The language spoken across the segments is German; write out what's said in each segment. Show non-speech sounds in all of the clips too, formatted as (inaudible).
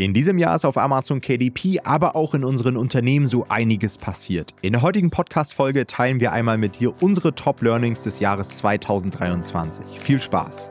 In diesem Jahr ist auf Amazon KDP, aber auch in unseren Unternehmen so einiges passiert. In der heutigen Podcast-Folge teilen wir einmal mit dir unsere Top-Learnings des Jahres 2023. Viel Spaß!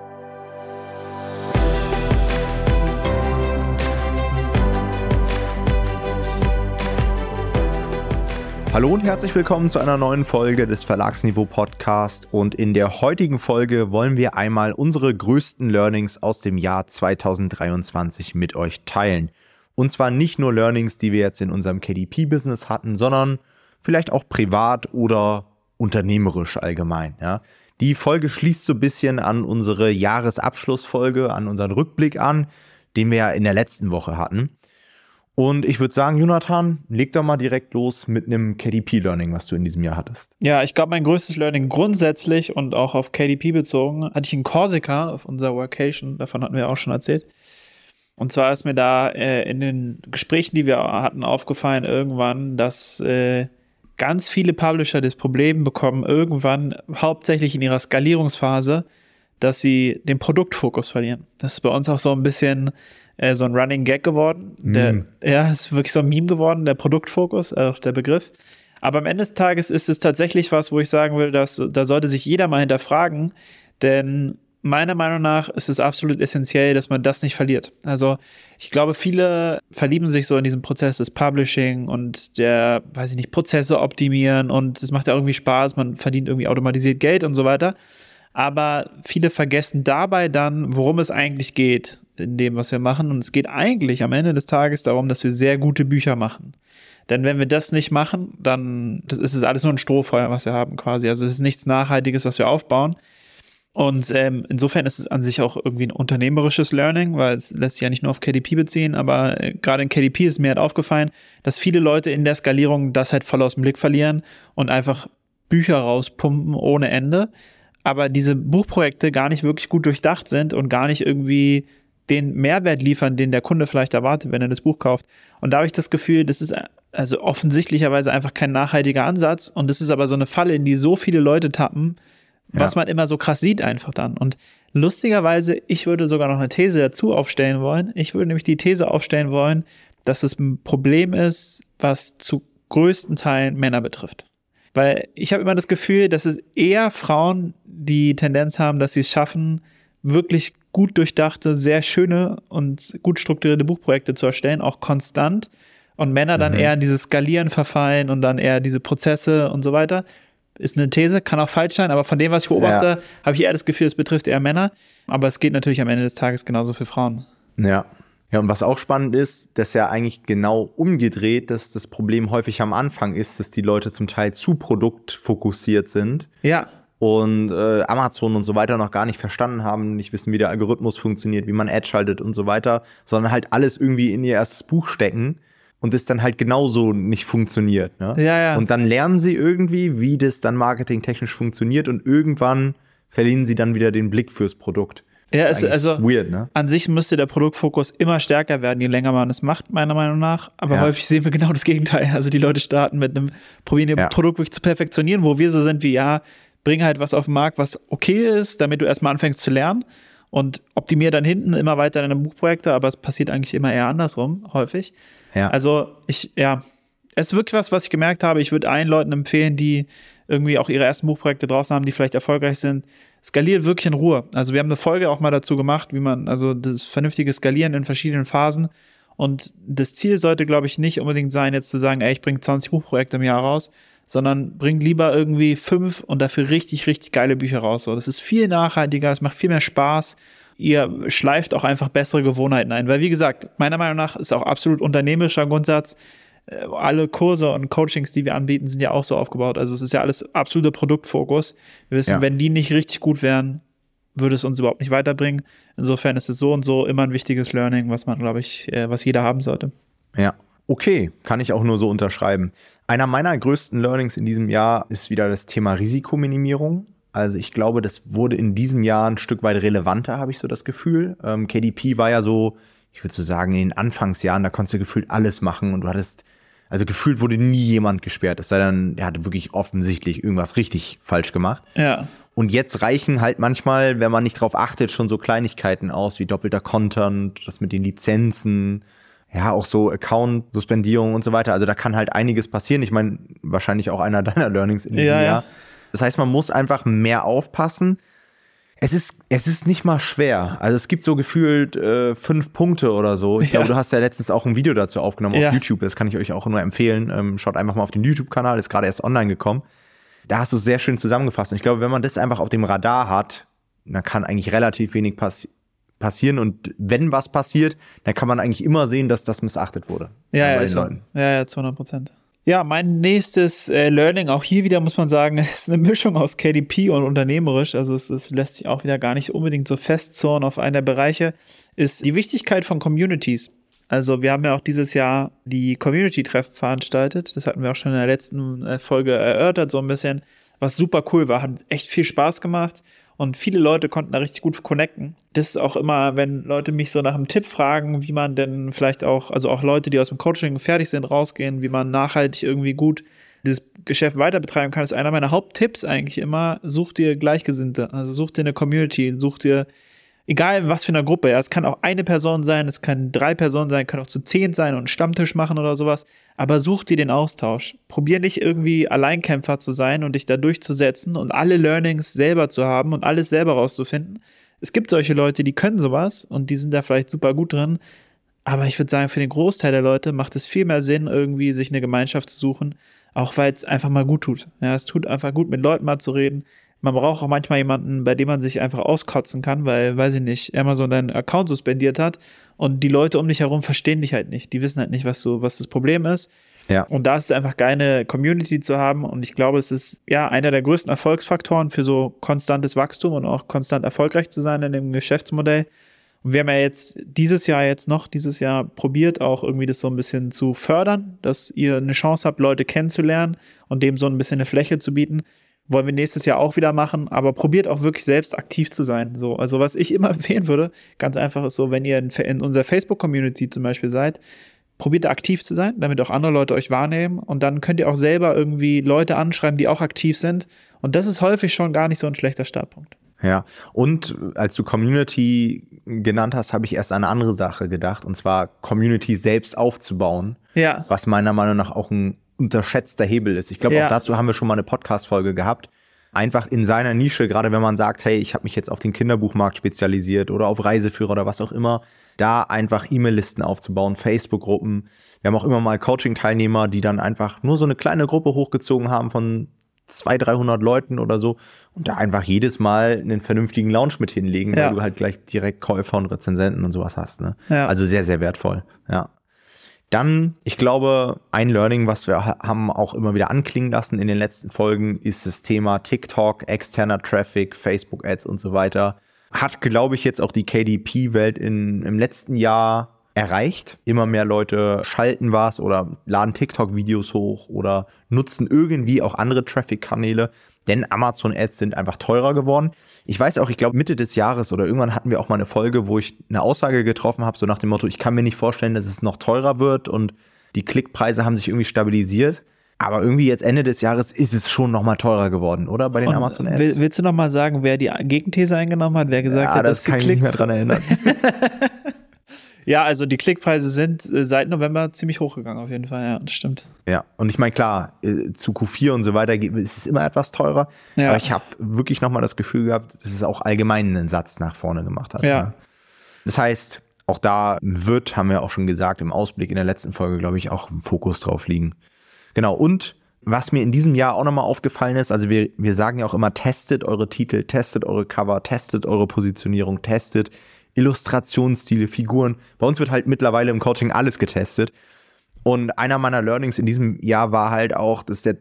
Hallo und herzlich willkommen zu einer neuen Folge des Verlagsniveau Podcast. Und in der heutigen Folge wollen wir einmal unsere größten Learnings aus dem Jahr 2023 mit euch teilen. Und zwar nicht nur Learnings, die wir jetzt in unserem KDP-Business hatten, sondern vielleicht auch privat oder unternehmerisch allgemein. Ja. Die Folge schließt so ein bisschen an unsere Jahresabschlussfolge, an unseren Rückblick an, den wir ja in der letzten Woche hatten. Und ich würde sagen, Jonathan, leg doch mal direkt los mit einem KDP-Learning, was du in diesem Jahr hattest. Ja, ich glaube, mein größtes Learning grundsätzlich und auch auf KDP bezogen, hatte ich in Korsika auf unserer Workation, davon hatten wir auch schon erzählt. Und zwar ist mir da äh, in den Gesprächen, die wir hatten, aufgefallen irgendwann, dass äh, ganz viele Publisher das Problem bekommen, irgendwann hauptsächlich in ihrer Skalierungsphase, dass sie den Produktfokus verlieren. Das ist bei uns auch so ein bisschen äh, so ein Running Gag geworden. Der, mm. Ja, ist wirklich so ein Meme geworden, der Produktfokus, äh, der Begriff. Aber am Ende des Tages ist es tatsächlich was, wo ich sagen will, dass da sollte sich jeder mal hinterfragen, denn meiner Meinung nach ist es absolut essentiell, dass man das nicht verliert. Also ich glaube, viele verlieben sich so in diesem Prozess des Publishing und der, weiß ich nicht, Prozesse optimieren und es macht ja irgendwie Spaß, man verdient irgendwie automatisiert Geld und so weiter. Aber viele vergessen dabei dann, worum es eigentlich geht in dem, was wir machen. Und es geht eigentlich am Ende des Tages darum, dass wir sehr gute Bücher machen. Denn wenn wir das nicht machen, dann ist es alles nur ein Strohfeuer, was wir haben quasi. Also es ist nichts Nachhaltiges, was wir aufbauen. Und ähm, insofern ist es an sich auch irgendwie ein unternehmerisches Learning, weil es lässt sich ja nicht nur auf KDP beziehen, aber äh, gerade in KDP ist mir halt aufgefallen, dass viele Leute in der Skalierung das halt voll aus dem Blick verlieren und einfach Bücher rauspumpen ohne Ende, aber diese Buchprojekte gar nicht wirklich gut durchdacht sind und gar nicht irgendwie den Mehrwert liefern, den der Kunde vielleicht erwartet, wenn er das Buch kauft. Und da habe ich das Gefühl, das ist also offensichtlicherweise einfach kein nachhaltiger Ansatz. Und das ist aber so eine Falle, in die so viele Leute tappen, was ja. man immer so krass sieht einfach dann. Und lustigerweise, ich würde sogar noch eine These dazu aufstellen wollen. Ich würde nämlich die These aufstellen wollen, dass es ein Problem ist, was zu größten Teilen Männer betrifft. Weil ich habe immer das Gefühl, dass es eher Frauen die Tendenz haben, dass sie es schaffen, wirklich gut durchdachte, sehr schöne und gut strukturierte Buchprojekte zu erstellen, auch konstant. Und Männer dann mhm. eher in dieses Skalieren verfallen und dann eher diese Prozesse und so weiter. Ist eine These, kann auch falsch sein, aber von dem, was ich beobachte, ja. habe ich eher das Gefühl, es betrifft eher Männer. Aber es geht natürlich am Ende des Tages genauso für Frauen. Ja. Ja, und was auch spannend ist, dass ja eigentlich genau umgedreht, dass das Problem häufig am Anfang ist, dass die Leute zum Teil zu produktfokussiert sind. Ja und äh, Amazon und so weiter noch gar nicht verstanden haben, nicht wissen, wie der Algorithmus funktioniert, wie man Ad schaltet und so weiter, sondern halt alles irgendwie in ihr erstes Buch stecken und es dann halt genauso nicht funktioniert. Ne? Ja, ja. Und dann lernen sie irgendwie, wie das dann marketingtechnisch funktioniert und irgendwann verlieren sie dann wieder den Blick fürs Produkt. Ja, ist also weird, ne? an sich müsste der Produktfokus immer stärker werden, je länger man es macht, meiner Meinung nach. Aber ja. häufig sehen wir genau das Gegenteil. Also die Leute starten mit einem, probieren ihr ja. Produkt wirklich zu perfektionieren, wo wir so sind wie, ja, bring halt was auf den Markt, was okay ist, damit du erstmal anfängst zu lernen und optimiere dann hinten immer weiter deine Buchprojekte, aber es passiert eigentlich immer eher andersrum, häufig. Ja. Also ich, ja, es ist wirklich was, was ich gemerkt habe. Ich würde allen Leuten empfehlen, die irgendwie auch ihre ersten Buchprojekte draußen haben, die vielleicht erfolgreich sind, skaliert wirklich in Ruhe. Also wir haben eine Folge auch mal dazu gemacht, wie man, also das vernünftige Skalieren in verschiedenen Phasen. Und das Ziel sollte, glaube ich, nicht unbedingt sein, jetzt zu sagen, ey, ich bringe 20 Buchprojekte im Jahr raus, sondern bringt lieber irgendwie fünf und dafür richtig, richtig geile Bücher raus. So, das ist viel nachhaltiger, es macht viel mehr Spaß. Ihr schleift auch einfach bessere Gewohnheiten ein. Weil, wie gesagt, meiner Meinung nach ist auch absolut unternehmerischer Grundsatz. Äh, alle Kurse und Coachings, die wir anbieten, sind ja auch so aufgebaut. Also es ist ja alles absoluter Produktfokus. Wir wissen, ja. wenn die nicht richtig gut wären, würde es uns überhaupt nicht weiterbringen. Insofern ist es so und so immer ein wichtiges Learning, was man, glaube ich, äh, was jeder haben sollte. Ja, Okay, kann ich auch nur so unterschreiben. Einer meiner größten Learnings in diesem Jahr ist wieder das Thema Risikominimierung. Also ich glaube, das wurde in diesem Jahr ein Stück weit relevanter, habe ich so das Gefühl. Ähm, KDP war ja so, ich würde so sagen, in den Anfangsjahren, da konntest du gefühlt alles machen und du hattest, also gefühlt wurde nie jemand gesperrt. Es sei denn, er hatte wirklich offensichtlich irgendwas richtig falsch gemacht. Ja. Und jetzt reichen halt manchmal, wenn man nicht drauf achtet, schon so Kleinigkeiten aus wie doppelter Content, das mit den Lizenzen, ja, auch so Account-Suspendierung und so weiter. Also da kann halt einiges passieren. Ich meine, wahrscheinlich auch einer (laughs) deiner Learnings in diesem Ja, ja. Jahr. Das heißt, man muss einfach mehr aufpassen. Es ist, es ist nicht mal schwer. Also es gibt so gefühlt äh, fünf Punkte oder so. Ich Ja. glaube, du hast ja letztens auch ein Video dazu aufgenommen Ja. auf YouTube. Das kann ich euch auch nur empfehlen. Ähm, schaut einfach mal auf den YouTube-Kanal, ist gerade erst online gekommen. Da hast du es sehr schön zusammengefasst. Und ich glaube, wenn man das einfach auf dem Radar hat, dann kann eigentlich relativ wenig passi passieren. Und wenn was passiert, dann kann man eigentlich immer sehen, dass das missachtet wurde. Ja, ja, so. Ja, ja, zu 100 Prozent. Ja, mein nächstes äh, Learning, auch hier wieder muss man sagen, (laughs) ist eine Mischung aus KDP und unternehmerisch. Also es, es lässt sich auch wieder gar nicht unbedingt so festzorn auf einen der Bereiche, ist die Wichtigkeit von Communities. Also wir haben ja auch dieses Jahr die Community-Treffen veranstaltet. Das hatten wir auch schon in der letzten äh, Folge erörtert, so ein bisschen, was super cool war. Hat echt viel Spaß gemacht und viele Leute konnten da richtig gut connecten. Das ist auch immer, wenn Leute mich so nach einem Tipp fragen, wie man denn vielleicht auch, also auch Leute, die aus dem Coaching fertig sind, rausgehen, wie man nachhaltig irgendwie gut das Geschäft weiter betreiben kann, ist einer meiner Haupttipps eigentlich immer, such dir Gleichgesinnte, also such dir eine Community, such dir egal was für einer Gruppe, ja, es kann auch eine Person sein, es kann drei Personen sein, kann auch zu zehn sein und einen Stammtisch machen oder sowas, aber such dir den Austausch. Probier nicht irgendwie Alleinkämpfer zu sein und dich da durchzusetzen und alle Learnings selber zu haben und alles selber rauszufinden. Es gibt solche Leute, die können sowas und die sind da vielleicht super gut drin, aber ich würde sagen, für den Großteil der Leute macht es viel mehr Sinn, irgendwie sich eine Gemeinschaft zu suchen, auch weil es einfach mal gut tut. Ja, es tut einfach gut, mit Leuten mal zu reden. Man braucht auch manchmal jemanden, bei dem man sich einfach auskotzen kann, weil, weiß ich nicht, Amazon deinen Account suspendiert hat und die Leute um dich herum verstehen dich halt nicht. Die wissen halt nicht, was so, was das Problem ist. Ja. Und da ist es einfach geil, eine Community zu haben. Und ich glaube, es ist ja einer der größten Erfolgsfaktoren für so konstantes Wachstum und auch konstant erfolgreich zu sein in dem Geschäftsmodell. Und wir haben ja jetzt dieses Jahr jetzt noch, dieses Jahr probiert auch irgendwie das so ein bisschen zu fördern, dass ihr eine Chance habt, Leute kennenzulernen und dem so ein bisschen eine Fläche zu bieten. Wollen wir nächstes Jahr auch wieder machen, aber probiert auch wirklich selbst aktiv zu sein. So, also was ich immer (laughs) empfehlen würde, ganz einfach ist so, wenn ihr in, in unserer Facebook-Community zum Beispiel seid, probiert aktiv zu sein, damit auch andere Leute euch wahrnehmen und dann könnt ihr auch selber irgendwie Leute anschreiben, die auch aktiv sind. Und das ist häufig schon gar nicht so ein schlechter Startpunkt. Ja, und als du Community genannt hast, habe ich erst an eine andere Sache gedacht, und zwar Community selbst aufzubauen, Ja. was meiner Meinung nach auch ein unterschätzter Hebel ist. Ich glaube, Ja. auch dazu haben wir schon mal eine Podcast-Folge gehabt. Einfach in seiner Nische, gerade wenn man sagt, hey, ich habe mich jetzt auf den Kinderbuchmarkt spezialisiert oder auf Reiseführer oder was auch immer, da einfach E-Mail-Listen aufzubauen, Facebook-Gruppen. Wir haben auch immer mal Coaching-Teilnehmer, die dann einfach nur so eine kleine Gruppe hochgezogen haben von 200, 300 Leuten oder so und da einfach jedes Mal einen vernünftigen Lounge mit hinlegen, Ja. weil du halt gleich direkt Käufer und Rezensenten und sowas hast. Ne? Ja. Also sehr, sehr wertvoll. Ja. Dann, ich glaube, ein Learning, was wir ha- haben auch immer wieder anklingen lassen in den letzten Folgen, ist das Thema TikTok, externer Traffic, Facebook-Ads und so weiter. Hat, glaube ich, jetzt auch die KDP-Welt im letzten Jahr erreicht. Immer mehr Leute schalten was oder laden TikTok-Videos hoch oder nutzen irgendwie auch andere Traffic-Kanäle, denn Amazon-Ads sind einfach teurer geworden. Ich weiß auch, ich glaube, Mitte des Jahres oder irgendwann hatten wir auch mal eine Folge, wo ich eine Aussage getroffen habe, so nach dem Motto, ich kann mir nicht vorstellen, dass es noch teurer wird und die Klickpreise haben sich irgendwie stabilisiert. Aber irgendwie jetzt Ende des Jahres ist es schon noch mal teurer geworden, oder? Bei den Und Amazon-Ads. will, willst du noch mal sagen, wer die Gegenthese eingenommen hat, wer gesagt ja, hat, das dass die kann ich nicht mehr dran erinnern. (laughs) Ja, also die Klickpreise sind äh, seit November ziemlich hochgegangen, auf jeden Fall, ja, das stimmt. Ja, und ich meine, klar, äh, zu Q4 und so weiter ist es immer etwas teurer. Ja. Aber ich habe wirklich nochmal das Gefühl gehabt, dass es auch allgemein einen Satz nach vorne gemacht hat. Ja. ne? Das heißt, auch da wird, haben wir auch schon gesagt, im Ausblick in der letzten Folge, glaube ich, auch ein Fokus drauf liegen. Genau, und was mir in diesem Jahr auch nochmal aufgefallen ist, also wir, wir sagen ja auch immer, testet eure Titel, testet eure Cover, testet eure Positionierung, testet Illustrationsstile, Figuren. Bei uns wird halt mittlerweile im Coaching alles getestet. Und einer meiner Learnings in diesem Jahr war halt auch, dass der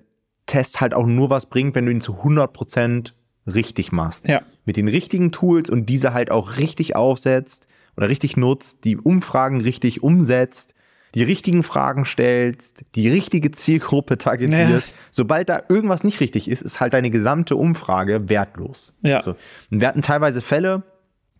Test halt auch nur was bringt, wenn du ihn zu 100% richtig machst. Ja. Mit den richtigen Tools und diese halt auch richtig aufsetzt oder richtig nutzt, die Umfragen richtig umsetzt, die richtigen Fragen stellst, die richtige Zielgruppe targetierst. Sobald da irgendwas nicht richtig ist, ist halt deine gesamte Umfrage wertlos. Ja. So. Und wir hatten teilweise Fälle,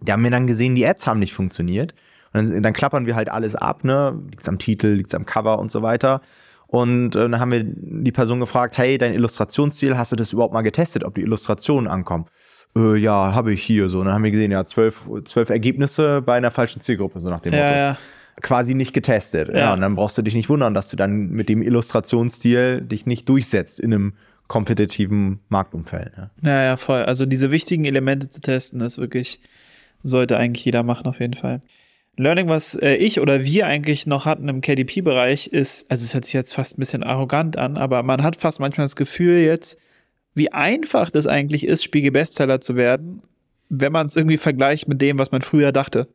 da haben wir dann gesehen, die Ads haben nicht funktioniert. Und dann, dann klappern wir halt alles ab, ne? Liegt's am Titel, liegt's am Cover und so weiter. Und äh, dann haben wir die Person gefragt, hey, dein Illustrationsstil, hast du das überhaupt mal getestet, ob die Illustrationen ankommen? Äh, ja, habe ich hier so. Und dann haben wir gesehen, ja, zwölf, zwölf Ergebnisse bei einer falschen Zielgruppe, so nach dem Ja, Motto. ja. quasi nicht getestet. Ja. ja. und dann brauchst du dich nicht wundern, dass du dann mit dem Illustrationsstil dich nicht durchsetzt in einem kompetitiven Marktumfeld. Ja. ja, ja, voll. Also diese wichtigen Elemente zu testen, ist wirklich, sollte eigentlich jeder machen auf jeden Fall. Learning, was äh, ich oder wir eigentlich noch hatten im KDP-Bereich, ist, also es hört sich jetzt fast ein bisschen arrogant an, aber man hat fast manchmal das Gefühl jetzt, wie einfach das eigentlich ist, Spiegel-Bestseller zu werden, wenn man es irgendwie vergleicht mit dem, was man früher dachte.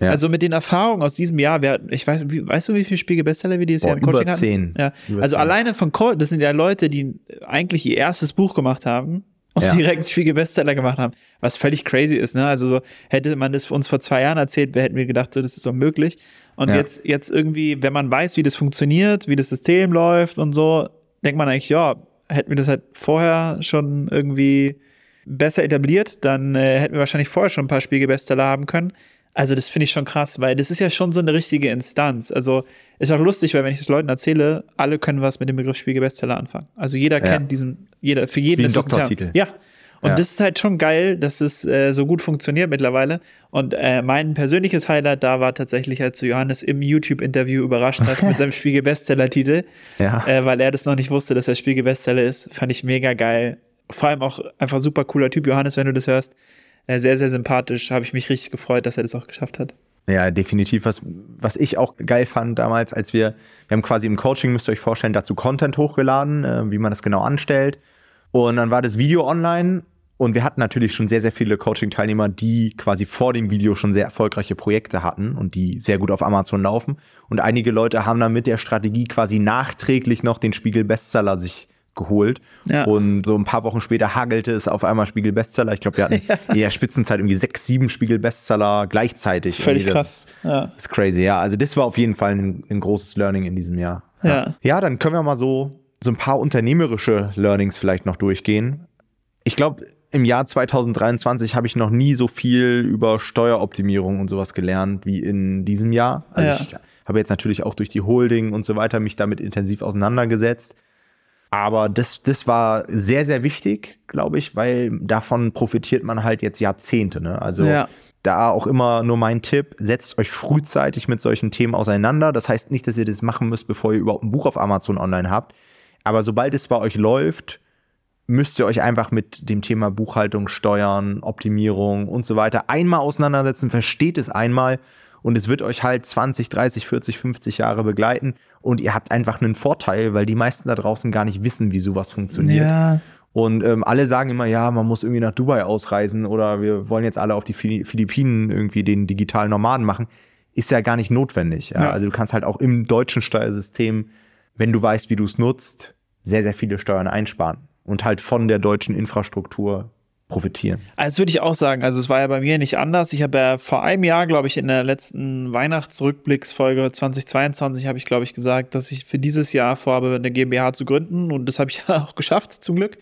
Ja. Also mit den Erfahrungen aus diesem Jahr, wir, ich weiß, wie, weißt du, wie viele Spiegel-Bestseller wir dieses Boah, Jahr im Coaching über zehn. Ja. Über also zehn. alleine von Coach, das sind ja Leute, die eigentlich ihr erstes Buch gemacht haben und ja. direkt Spiegel-Bestseller gemacht haben, was völlig crazy ist. Ne? Also so, hätte man das uns vor zwei Jahren erzählt, hätten wir gedacht, so, das ist unmöglich. Und ja. jetzt, jetzt irgendwie, wenn man weiß, wie das funktioniert, wie das System läuft und so, denkt man eigentlich, ja, hätten wir das halt vorher schon irgendwie besser etabliert, dann äh, hätten wir wahrscheinlich vorher schon ein paar Spiegelbestseller haben können. Also das finde ich schon krass, weil das ist ja schon so eine richtige Instanz. Also ist auch lustig, weil wenn ich das Leuten erzähle, alle können was mit dem Begriff Spiegelbestseller anfangen. Also jeder ja. kennt diesen, jeder für jeden Wie ein ist Doktortitel. Ja. Und ja. das ist halt schon geil, dass es äh, so gut funktioniert mittlerweile. Und äh, mein persönliches Highlight da war tatsächlich, als Johannes im YouTube-Interview überrascht hast mit (laughs) seinem Spiegel-Bestseller-Titel, ja. äh, weil er das noch nicht wusste, dass er Spiegel-Bestseller ist. Fand ich mega geil vor allem auch einfach super cooler Typ, Johannes, wenn du das hörst. Sehr, sehr sympathisch. Habe ich mich richtig gefreut, dass er das auch geschafft hat. Ja, definitiv. Was, was ich auch geil fand damals, als wir, wir haben quasi im Coaching, müsst ihr euch vorstellen, dazu Content hochgeladen, äh, wie man das genau anstellt. Und dann war das Video online und wir hatten natürlich schon sehr, sehr viele Coaching-Teilnehmer, die quasi vor dem Video schon sehr erfolgreiche Projekte hatten und die sehr gut auf Amazon laufen. Und einige Leute haben dann mit der Strategie quasi nachträglich noch den Spiegel-Bestseller sich geholt. Ja. Und so ein paar Wochen später hagelte es auf einmal Spiegel-Bestseller. Ich glaube, wir hatten (laughs) ja. in der Spitzenzeit irgendwie sechs, sieben Spiegel-Bestseller gleichzeitig. Völlig krass. Das ja. ist crazy, ja. Also das war auf jeden Fall ein, ein großes Learning in diesem Jahr. Ja. ja, dann können wir mal so, so ein paar unternehmerische Learnings vielleicht noch durchgehen. Ich glaube, im Jahr 2023 habe ich noch nie so viel über Steueroptimierung und sowas gelernt wie in diesem Jahr. Also ich habe jetzt natürlich auch durch die Holding und so weiter mich damit intensiv auseinandergesetzt. Aber das, das war sehr, sehr wichtig, glaube ich, weil davon profitiert man halt jetzt Jahrzehnte. Ne? Also ja. da auch immer nur mein Tipp, setzt euch frühzeitig mit solchen Themen auseinander. Das heißt nicht, dass ihr das machen müsst, bevor ihr überhaupt ein Buch auf Amazon online habt. Aber sobald es bei euch läuft, müsst ihr euch einfach mit dem Thema Buchhaltung, Steuern, Optimierung und so weiter einmal auseinandersetzen, versteht es einmal und es wird euch halt 20, 30, 40, 50 Jahre begleiten und ihr habt einfach einen Vorteil, weil die meisten da draußen gar nicht wissen, wie sowas funktioniert. Ja. Und ähm, alle sagen immer, ja, man muss irgendwie nach Dubai ausreisen oder wir wollen jetzt alle auf die Philippinen irgendwie den digitalen Nomaden machen. Ist ja gar nicht notwendig. Ja? Ja. Also du kannst halt auch im deutschen Steuersystem, wenn du weißt, wie du es nutzt, sehr, sehr viele Steuern einsparen und halt von der deutschen Infrastruktur profitieren. Also das würde ich auch sagen. Also es war ja bei mir nicht anders. Ich habe ja vor einem Jahr, glaube ich, in der letzten Weihnachtsrückblicksfolge 2022 habe ich, glaube ich, gesagt, dass ich für dieses Jahr vorhabe, eine GmbH zu gründen. Und das habe ich (laughs) auch geschafft, zum Glück.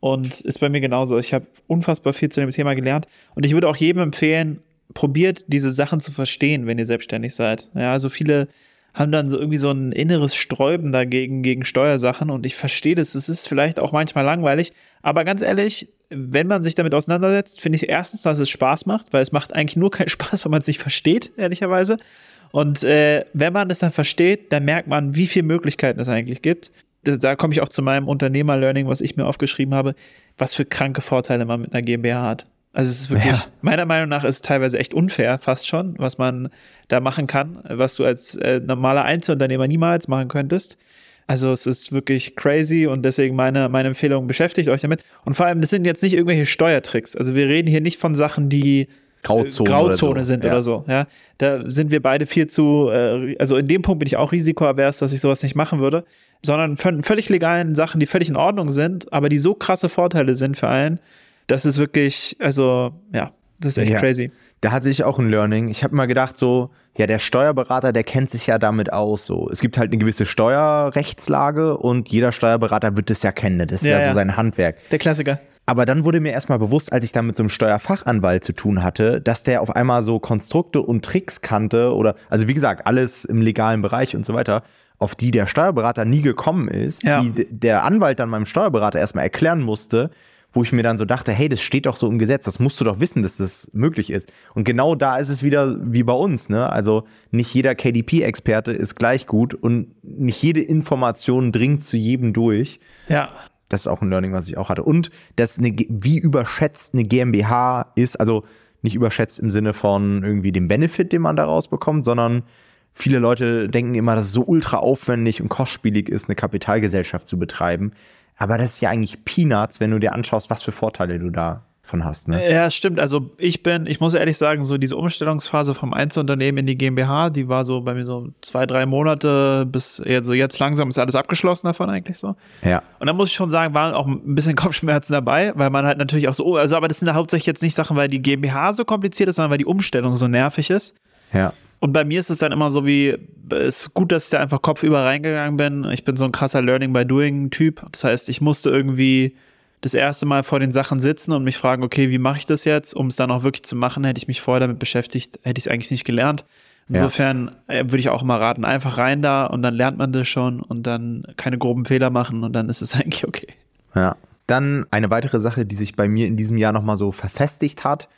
Und ist bei mir genauso. Ich habe unfassbar viel zu dem Thema gelernt. Und ich würde auch jedem empfehlen, probiert diese Sachen zu verstehen, wenn ihr selbstständig seid. Ja, also viele haben dann so irgendwie so ein inneres Sträuben dagegen, gegen Steuersachen. Und ich verstehe das. Es ist vielleicht auch manchmal langweilig. Aber ganz ehrlich, wenn man sich damit auseinandersetzt, finde ich erstens, dass es Spaß macht, weil es macht eigentlich nur keinen (laughs) Spaß, wenn man es nicht versteht, ehrlicherweise. Und äh, wenn man es dann versteht, dann merkt man, wie viele Möglichkeiten es eigentlich gibt. Da, da komme ich auch zu meinem Unternehmer-Learning, was ich mir aufgeschrieben habe, was für kranke Vorteile man mit einer GmbH hat. Also es ist wirklich, ja. meiner Meinung nach ist es teilweise echt unfair, fast schon, was man da machen kann, was du als äh, normaler Einzelunternehmer niemals machen könntest. Also es ist wirklich crazy und deswegen meine, meine Empfehlung, beschäftigt euch damit. Und vor allem, das sind jetzt nicht irgendwelche Steuertricks. Also wir reden hier nicht von Sachen, die Grauzone, Grauzone oder so. sind ja. oder so. Ja, da sind wir beide viel zu, äh, also in dem Punkt bin ich auch risikoavers, dass ich sowas nicht machen würde, sondern von völlig legalen Sachen, die völlig in Ordnung sind, aber die so krasse Vorteile sind für allen, das ist wirklich, also ja, das ist echt ja. crazy. Da hatte ich auch ein Learning. Ich habe mal gedacht, so, ja, der Steuerberater, der kennt sich ja damit aus. So, es gibt halt eine gewisse Steuerrechtslage und jeder Steuerberater wird das ja kennen. Das ist ja, ja so sein Handwerk. Der Klassiker. Aber dann wurde mir erstmal bewusst, als ich da mit so einem Steuerfachanwalt zu tun hatte, dass der auf einmal so Konstrukte und Tricks kannte oder, also wie gesagt, alles im legalen Bereich und so weiter, auf die der Steuerberater nie gekommen ist, ja. die der Anwalt dann meinem Steuerberater erstmal erklären musste, wo ich mir dann so dachte, hey, das steht doch so im Gesetz, das musst du doch wissen, dass das möglich ist. Und genau da ist es wieder wie bei uns, ne? Also nicht jeder KDP-Experte ist gleich gut und nicht jede Information dringt zu jedem durch. Ja. Das ist auch ein Learning, was ich auch hatte. Und dass eine, wie überschätzt eine GmbH ist, also nicht überschätzt im Sinne von irgendwie dem Benefit, den man daraus bekommt, sondern viele Leute denken immer, dass es so ultra aufwendig und kostspielig ist, eine Kapitalgesellschaft zu betreiben. Aber das ist ja eigentlich Peanuts, wenn du dir anschaust, was für Vorteile du da von hast. Ne? Ja, stimmt. Also ich bin, ich muss ehrlich sagen, so diese Umstellungsphase vom Einzelunternehmen in die GmbH, die war so bei mir so zwei, drei Monate bis also jetzt langsam ist alles abgeschlossen davon eigentlich so. Ja. Und da muss ich schon sagen, waren auch ein bisschen (laughs) Kopfschmerzen dabei, weil man halt natürlich auch so, oh, also aber das sind ja hauptsächlich jetzt nicht Sachen, weil die GmbH so kompliziert ist, sondern weil die Umstellung so nervig ist. Ja. Und bei mir ist es dann immer so wie, es ist gut, dass ich da einfach kopfüber reingegangen bin. Ich bin so ein krasser Learning by Doing Typ. Das heißt, ich musste irgendwie das erste Mal vor den Sachen sitzen und mich fragen, okay, wie mache ich das jetzt? Um es dann auch wirklich zu machen, hätte ich mich vorher damit beschäftigt, hätte ich es eigentlich nicht gelernt. Insofern ja. Äh, würde ich auch immer raten, einfach rein da und dann lernt man das schon und dann keine groben Fehler machen und dann ist es (laughs) eigentlich okay. Ja. Dann eine weitere Sache, die sich bei mir in diesem Jahr nochmal so verfestigt hat,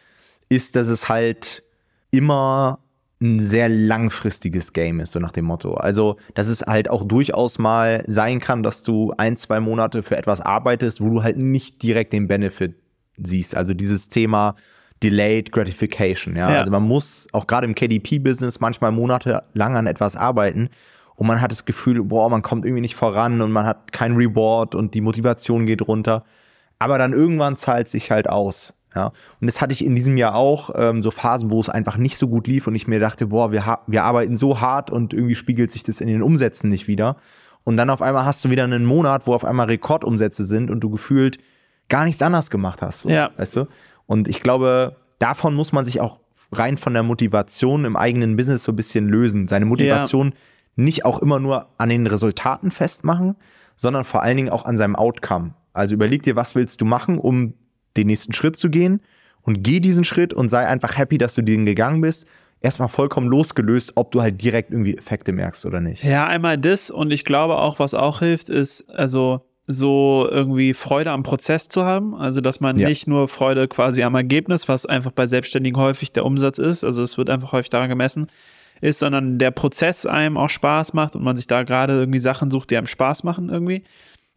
ist, dass es halt immer ein sehr langfristiges Game ist, so nach dem Motto. Also, dass es halt auch durchaus mal sein kann, dass du ein, zwei Monate für etwas arbeitest, wo du halt nicht direkt den Benefit siehst. Also dieses Thema Delayed Gratification, ja. ja. Also man muss auch gerade im KDP-Business manchmal monatelang an etwas arbeiten und man hat das Gefühl, boah, man kommt irgendwie nicht voran und man hat kein Reward und die Motivation geht runter. Aber dann irgendwann zahlt sich halt aus. Ja, und das hatte ich in diesem Jahr auch, ähm, so Phasen, wo es einfach nicht so gut lief und ich mir dachte, boah, wir, wir arbeiten so hart und irgendwie spiegelt sich das in den Umsätzen nicht wieder. Und dann auf einmal hast du wieder einen Monat, wo auf einmal Rekordumsätze sind und du gefühlt gar nichts anders gemacht hast. So, ja. Weißt du? Und ich glaube, davon muss man sich auch rein von der Motivation im eigenen Business so ein bisschen lösen. Seine Motivation ja. nicht auch immer nur an den Resultaten festmachen, sondern vor allen Dingen auch an seinem Outcome. Also überleg dir, was willst du machen, um den nächsten Schritt zu gehen und geh diesen Schritt und sei einfach happy, dass du den gegangen bist. Erstmal vollkommen losgelöst, ob du halt direkt irgendwie Effekte merkst oder nicht. Ja, einmal das und ich glaube auch, was auch hilft, ist also so irgendwie Freude am Prozess zu haben. Also, dass man ja. nicht nur Freude quasi am Ergebnis, was einfach bei Selbstständigen häufig der Umsatz ist, also es wird einfach häufig daran gemessen, ist, sondern der Prozess einem auch Spaß macht und man sich da gerade irgendwie Sachen sucht, die einem Spaß machen irgendwie.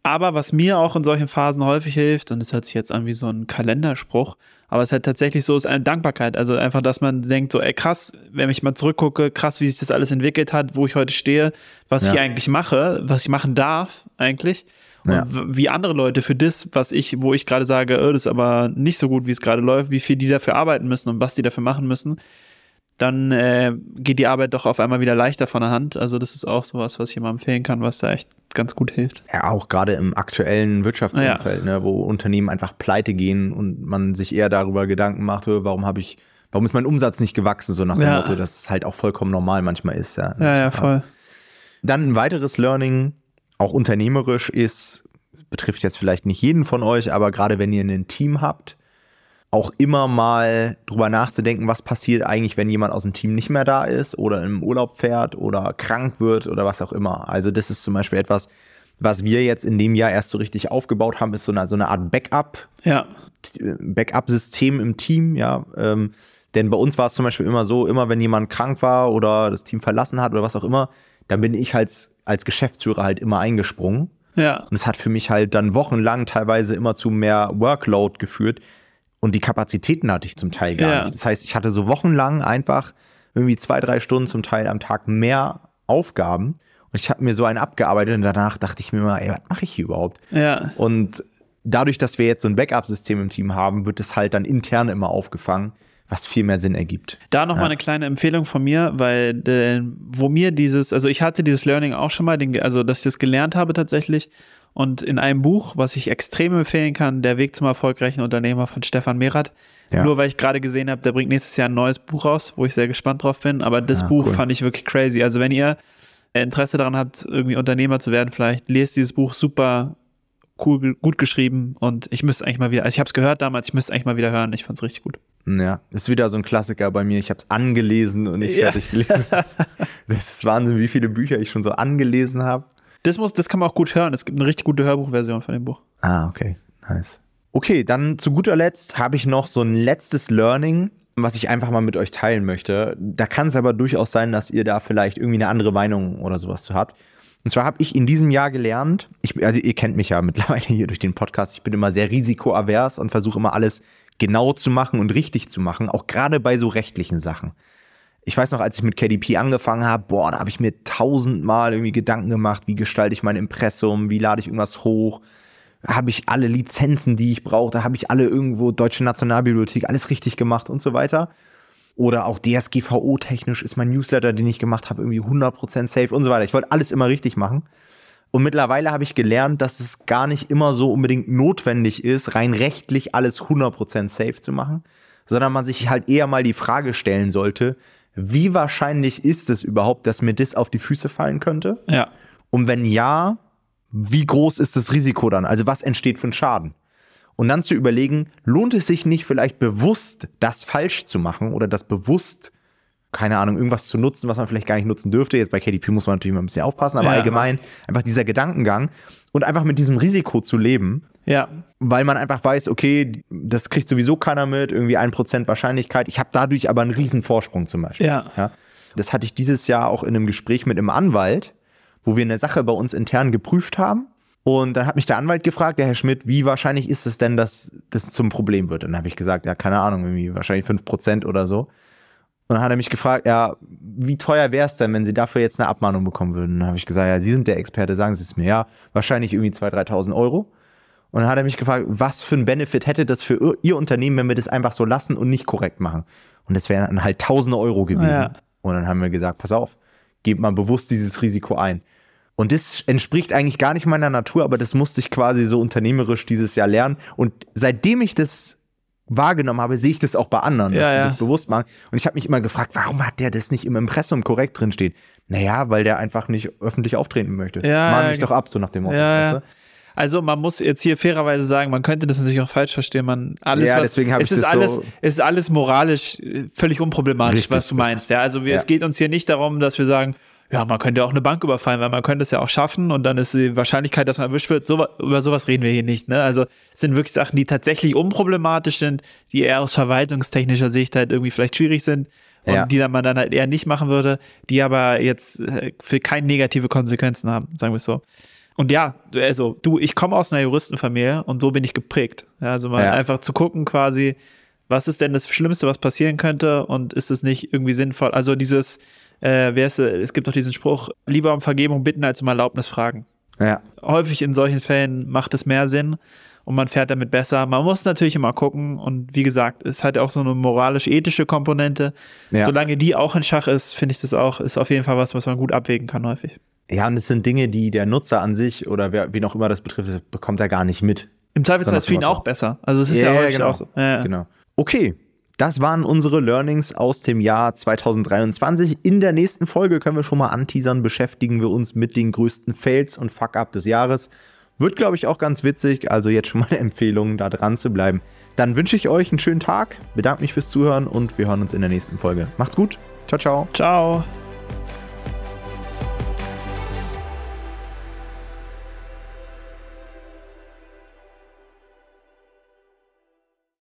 Aber was mir auch in solchen Phasen häufig hilft, und das hört sich jetzt an wie so ein Kalenderspruch, aber es ist halt tatsächlich so, ist eine Dankbarkeit. Also einfach, dass man denkt, so, ey, krass, wenn ich mal zurückgucke, krass, wie sich das alles entwickelt hat, wo ich heute stehe, was ja. ich eigentlich mache, was ich machen darf, eigentlich. Und ja. wie andere Leute für das, was ich, wo ich gerade sage, oh, das ist aber nicht so gut, wie es gerade läuft, wie viel die dafür arbeiten müssen und was die dafür machen müssen dann äh, geht die Arbeit doch auf einmal wieder leichter von der Hand. Also das ist auch sowas, was ich immer empfehlen kann, was da echt ganz gut hilft. Ja, auch gerade im aktuellen Wirtschaftsumfeld, ja. ne, wo Unternehmen einfach pleite gehen und man sich eher darüber Gedanken macht, warum habe ich, warum ist mein Umsatz nicht gewachsen, so nach dem ja. Motto, dass es halt auch vollkommen normal manchmal ist. Ja, ja, ja voll. Dann ein weiteres Learning, auch unternehmerisch ist, betrifft jetzt vielleicht nicht jeden von euch, aber gerade wenn ihr ein Team habt, auch immer mal drüber nachzudenken, was passiert eigentlich, wenn jemand aus dem Team nicht mehr da ist oder im Urlaub fährt oder krank wird oder was auch immer. Also das ist zum Beispiel etwas, was wir jetzt in dem Jahr erst so richtig aufgebaut haben, ist so eine, so eine Art Backup. Ja. Backup-System im Team, ja. Ähm, denn bei uns war es zum Beispiel immer so, immer wenn jemand krank war oder das Team verlassen hat oder was auch immer, dann bin ich als, als Geschäftsführer halt immer eingesprungen. Ja. Und es hat für mich halt dann wochenlang teilweise immer zu mehr Workload geführt, und die Kapazitäten hatte ich zum Teil gar ja. nicht. Das heißt, ich hatte so wochenlang einfach irgendwie zwei, drei Stunden zum Teil am Tag mehr Aufgaben. Und ich habe mir so einen abgearbeitet und danach dachte ich mir mal, ey, was mache ich hier überhaupt? Ja. Und dadurch, dass wir jetzt so ein Backup-System im Team haben, wird es halt dann intern immer aufgefangen, was viel mehr Sinn ergibt. Da noch ja. mal eine kleine Empfehlung von mir, weil äh, wo mir dieses, also ich hatte dieses Learning auch schon mal, den, also dass ich das gelernt habe tatsächlich und in einem Buch, was ich extrem empfehlen kann, Der Weg zum erfolgreichen Unternehmer von Stefan Merath. Ja. Nur weil ich gerade gesehen habe, der bringt nächstes Jahr ein neues Buch raus, wo ich sehr gespannt drauf bin. Aber das ah, Buch cool. fand ich wirklich crazy. Also wenn ihr Interesse daran habt, irgendwie Unternehmer zu werden, vielleicht lest dieses Buch super cool, gut geschrieben und ich müsste eigentlich mal wieder, also ich habe es gehört damals, ich müsste eigentlich mal wieder hören. Ich fand es richtig gut. Ja, ist wieder so ein Klassiker bei mir. Ich habe es angelesen und nicht ja. fertig gelesen. (laughs) das ist Wahnsinn, wie viele Bücher ich schon so angelesen habe. Das, muss, das kann man auch gut hören. Es gibt eine richtig gute Hörbuchversion von dem Buch. Ah, okay. Nice. Okay, dann zu guter Letzt habe ich noch so ein letztes Learning, was ich einfach mal mit euch teilen möchte. Da kann es aber durchaus sein, dass ihr da vielleicht irgendwie eine andere Meinung oder sowas zu habt. Und zwar habe ich in diesem Jahr gelernt, ich, also ihr kennt mich ja (laughs) mittlerweile hier durch den Podcast, ich bin immer sehr risikoavers und versuche immer alles genau zu machen und richtig zu machen, auch gerade bei so rechtlichen Sachen. Ich weiß noch, als ich mit KDP angefangen habe, boah, da habe ich mir tausendmal irgendwie Gedanken gemacht, wie gestalte ich mein Impressum, wie lade ich irgendwas hoch, habe ich alle Lizenzen, die ich brauche, da habe ich alle irgendwo Deutsche Nationalbibliothek, alles richtig gemacht und so weiter. Oder auch DSGVO-technisch ist mein Newsletter, den ich gemacht habe, irgendwie 100% safe und so weiter. Ich wollte alles immer richtig machen. Und mittlerweile habe ich gelernt, dass es gar nicht immer so unbedingt notwendig ist, rein rechtlich alles 100% safe zu machen, sondern man sich halt eher mal die Frage stellen sollte, wie wahrscheinlich ist es überhaupt, dass mir das auf die Füße fallen könnte? Ja. Und wenn ja, wie groß ist das Risiko dann? Also was entsteht für ein Schaden? Und dann zu überlegen, lohnt es sich nicht vielleicht bewusst, das falsch zu machen oder das bewusst, keine Ahnung, irgendwas zu nutzen, was man vielleicht gar nicht nutzen dürfte. Jetzt bei KDP muss man natürlich mal ein bisschen aufpassen, aber ja, allgemein einfach dieser Gedankengang und einfach mit diesem Risiko zu leben. Ja. Weil man einfach weiß, okay, das kriegt sowieso keiner mit, irgendwie ein Prozent Wahrscheinlichkeit. Ich habe dadurch aber einen riesen Vorsprung zum Beispiel. Ja. ja. Das hatte ich dieses Jahr auch in einem Gespräch mit einem Anwalt, wo wir eine Sache bei uns intern geprüft haben. Und dann hat mich der Anwalt gefragt, der Herr Schmidt, wie wahrscheinlich ist es denn, dass das zum Problem wird? Und dann habe ich gesagt, ja, keine Ahnung, irgendwie wahrscheinlich 5% oder so. Und dann hat er mich gefragt, ja, wie teuer wäre es denn, wenn Sie dafür jetzt eine Abmahnung bekommen würden? Und dann habe ich gesagt, ja, Sie sind der Experte, sagen Sie es mir. Ja, wahrscheinlich irgendwie 2.000, 3.000 Euro. Und dann hat er mich gefragt, was für einen Benefit hätte das für Ihr Unternehmen, wenn wir das einfach so lassen und nicht korrekt machen? Und das wären halt tausende Euro gewesen. Ja. Und dann haben wir gesagt, pass auf, gebt mal bewusst dieses Risiko ein. Und das entspricht eigentlich gar nicht meiner Natur, aber das musste ich quasi so unternehmerisch dieses Jahr lernen. Und seitdem ich das wahrgenommen habe, sehe ich das auch bei anderen, dass ja, sie ja. das bewusst machen. Und ich habe mich immer gefragt, warum hat der das nicht im Impressum korrekt drinstehen? Naja, weil der einfach nicht öffentlich auftreten möchte. Ja, Mahn mich doch ab, so nach dem Motto. Ja, weißt du? Also man muss jetzt hier fairerweise sagen, man könnte das natürlich auch falsch verstehen. Man alles, ja, was, deswegen es ist alles, so es ist alles moralisch äh, völlig unproblematisch, richtig, was du meinst. Richtig. Ja, also wir, ja. es geht uns hier nicht darum, dass wir sagen, ja, man könnte auch eine Bank überfallen, weil man könnte es ja auch schaffen und dann ist die Wahrscheinlichkeit, dass man erwischt wird, so, über sowas reden wir hier nicht. Ne? Also es sind wirklich Sachen, die tatsächlich unproblematisch sind, die eher aus verwaltungstechnischer Sicht halt irgendwie vielleicht schwierig sind und ja. die dann man dann halt eher nicht machen würde, die aber jetzt äh, für keine negative Konsequenzen haben, sagen wir es so. Und ja, also du, ich komme aus einer Juristenfamilie und so bin ich geprägt. Ja, also mal ja. einfach zu gucken quasi, was ist denn das Schlimmste, was passieren könnte und ist es nicht irgendwie sinnvoll? Also dieses äh, wer ist, es gibt doch diesen Spruch, lieber um Vergebung bitten als um Erlaubnis fragen. Ja. Häufig in solchen Fällen macht es mehr Sinn und man fährt damit besser. Man muss natürlich immer gucken und wie gesagt, es hat auch so eine moralisch-ethische Komponente. Ja. Solange die auch in Schach ist, finde ich das auch, ist auf jeden Fall was, was man gut abwägen kann häufig. Ja, und es sind Dinge, die der Nutzer an sich oder wer, wen auch immer das betrifft, bekommt er gar nicht mit. Im Zweifelsfall ist es für ihn auch besser. Also es ist ja, ja häufig genau. auch so. Ja, genau. Okay, das waren unsere Learnings aus dem Jahr 2023. In der nächsten Folge können wir schon mal anteasern, beschäftigen wir uns mit den größten Fails und Fuck-up des Jahres. Wird, glaube ich, auch ganz witzig. Also jetzt schon mal eine Empfehlung, da dran zu bleiben. Dann wünsche ich euch einen schönen Tag, bedanke mich fürs Zuhören und wir hören uns in der nächsten Folge. Macht's gut. Ciao, ciao. Ciao.